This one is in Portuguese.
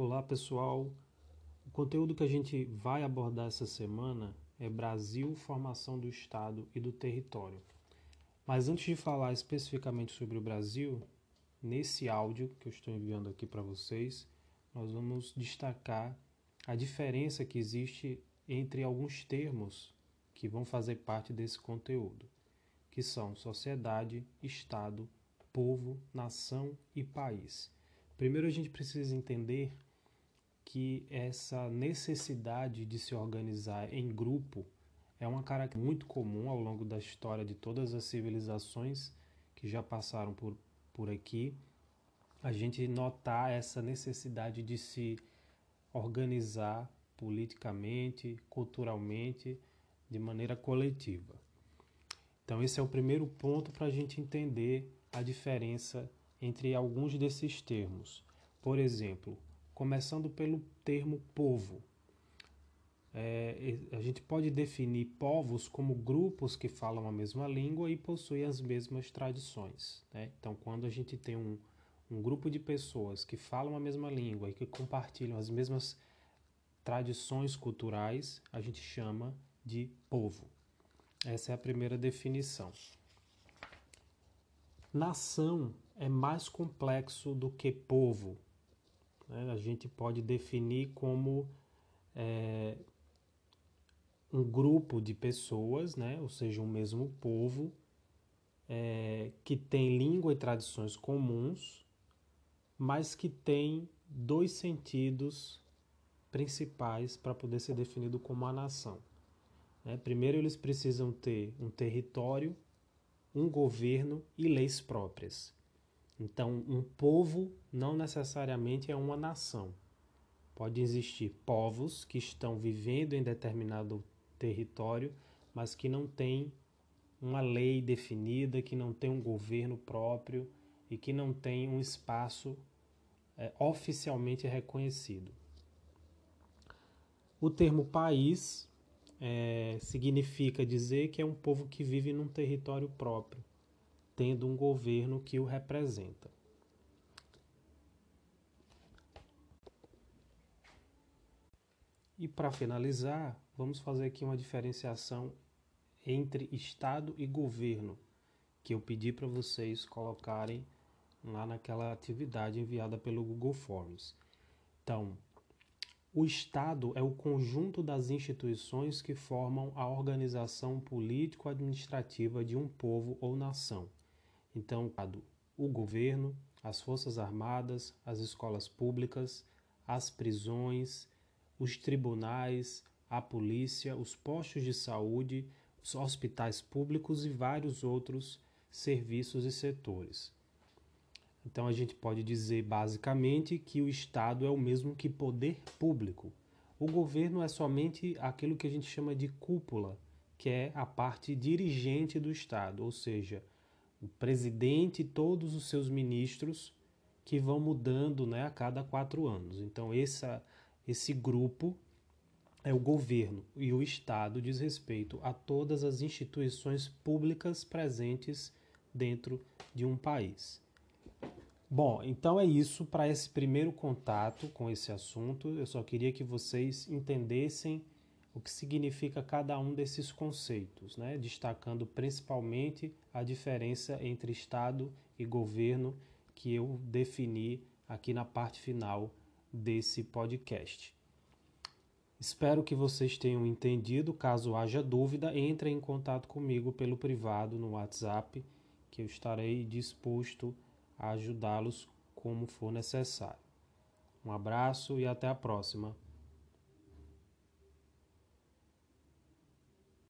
Olá pessoal, o conteúdo que a gente vai abordar essa semana é Brasil, formação do Estado e do território. Mas antes de falar especificamente sobre o Brasil, nesse áudio que eu estou enviando aqui para vocês, nós vamos destacar a diferença que existe entre alguns termos que vão fazer parte desse conteúdo, que são sociedade, Estado, povo, nação e país. Primeiro a gente precisa entender que essa necessidade de se organizar em grupo é uma característica muito comum ao longo da história de todas as civilizações que já passaram por, por aqui. A gente notar essa necessidade de se organizar politicamente, culturalmente, de maneira coletiva. Então, esse é o primeiro ponto para a gente entender a diferença entre alguns desses termos. Por exemplo, começando pelo termo povo. É, a gente pode definir povos como grupos que falam a mesma língua e possuem as mesmas tradições. Né? Então, quando a gente tem um, um grupo de pessoas que falam a mesma língua e que compartilham as mesmas tradições culturais, a gente chama de povo. Essa é a primeira definição. Nação é mais complexo do que povo, né? A gente pode definir como é, um grupo de pessoas, né? ou seja, um mesmo povo, é, que tem língua e tradições comuns, mas que tem dois sentidos principais para poder ser definido como a nação. Né? Primeiro, eles precisam ter um território, um governo e leis próprias. Então, um povo não necessariamente é uma nação. Pode existir povos que estão vivendo em determinado território, mas que não têm uma lei definida, que não tem um governo próprio e que não tem um espaço é, oficialmente reconhecido. O termo país é, significa dizer que é um povo que vive num território próprio tendo um governo que o representa. E para finalizar, vamos fazer aqui uma diferenciação entre Estado e governo, que eu pedi para vocês colocarem lá naquela atividade enviada pelo Google Forms. Então, o Estado é o conjunto das instituições que formam a organização político-administrativa de um povo ou nação. Então, o governo, as forças armadas, as escolas públicas, as prisões, os tribunais, a polícia, os postos de saúde, os hospitais públicos e vários outros serviços e setores. Então a gente pode dizer basicamente que o Estado é o mesmo que poder público. O governo é somente aquilo que a gente chama de cúpula, que é a parte dirigente do Estado, ou seja, o presidente e todos os seus ministros que vão mudando né, a cada quatro anos. Então, essa, esse grupo é o governo e o Estado diz respeito a todas as instituições públicas presentes dentro de um país. Bom, então é isso para esse primeiro contato com esse assunto. Eu só queria que vocês entendessem o que significa cada um desses conceitos, né? destacando principalmente a diferença entre Estado e governo que eu defini aqui na parte final desse podcast. Espero que vocês tenham entendido. Caso haja dúvida, entre em contato comigo pelo privado no WhatsApp, que eu estarei disposto a ajudá-los como for necessário. Um abraço e até a próxima.